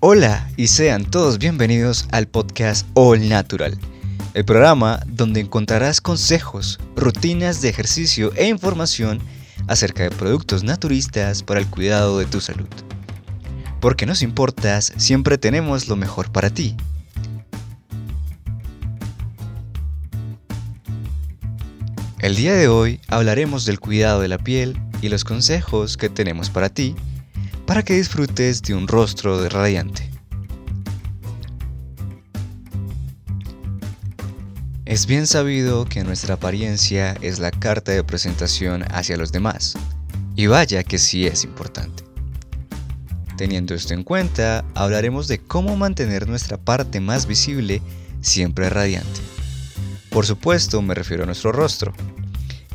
Hola y sean todos bienvenidos al podcast All Natural, el programa donde encontrarás consejos, rutinas de ejercicio e información acerca de productos naturistas para el cuidado de tu salud. Porque nos importas, siempre tenemos lo mejor para ti. El día de hoy hablaremos del cuidado de la piel y los consejos que tenemos para ti para que disfrutes de un rostro radiante. Es bien sabido que nuestra apariencia es la carta de presentación hacia los demás, y vaya que sí es importante. Teniendo esto en cuenta, hablaremos de cómo mantener nuestra parte más visible siempre radiante. Por supuesto, me refiero a nuestro rostro,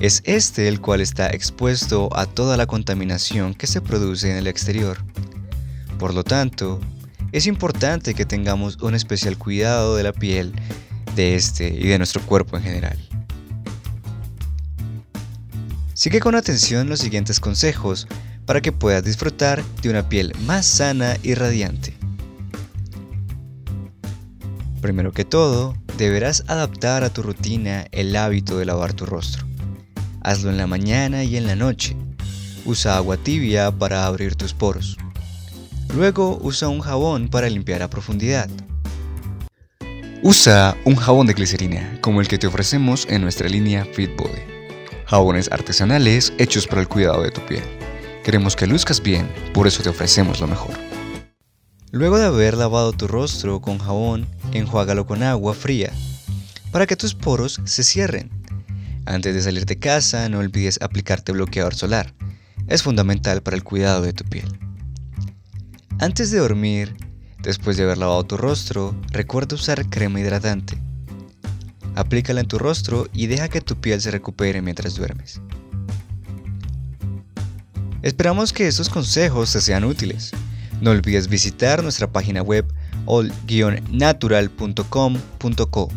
es este el cual está expuesto a toda la contaminación que se produce en el exterior. Por lo tanto, es importante que tengamos un especial cuidado de la piel, de este y de nuestro cuerpo en general. Sigue con atención los siguientes consejos para que puedas disfrutar de una piel más sana y radiante. Primero que todo, deberás adaptar a tu rutina el hábito de lavar tu rostro. Hazlo en la mañana y en la noche. Usa agua tibia para abrir tus poros. Luego usa un jabón para limpiar a profundidad. Usa un jabón de glicerina como el que te ofrecemos en nuestra línea Fit Body. Jabones artesanales hechos para el cuidado de tu piel. Queremos que luzcas bien, por eso te ofrecemos lo mejor. Luego de haber lavado tu rostro con jabón, enjuágalo con agua fría para que tus poros se cierren antes de salir de casa, no olvides aplicarte bloqueador solar. Es fundamental para el cuidado de tu piel. Antes de dormir, después de haber lavado tu rostro, recuerda usar crema hidratante. Aplícala en tu rostro y deja que tu piel se recupere mientras duermes. Esperamos que estos consejos te sean útiles. No olvides visitar nuestra página web all-natural.com.co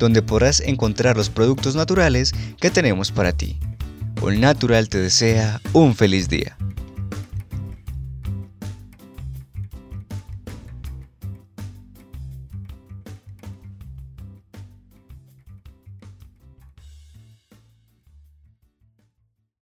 donde podrás encontrar los productos naturales que tenemos para ti. All Natural te desea un feliz día.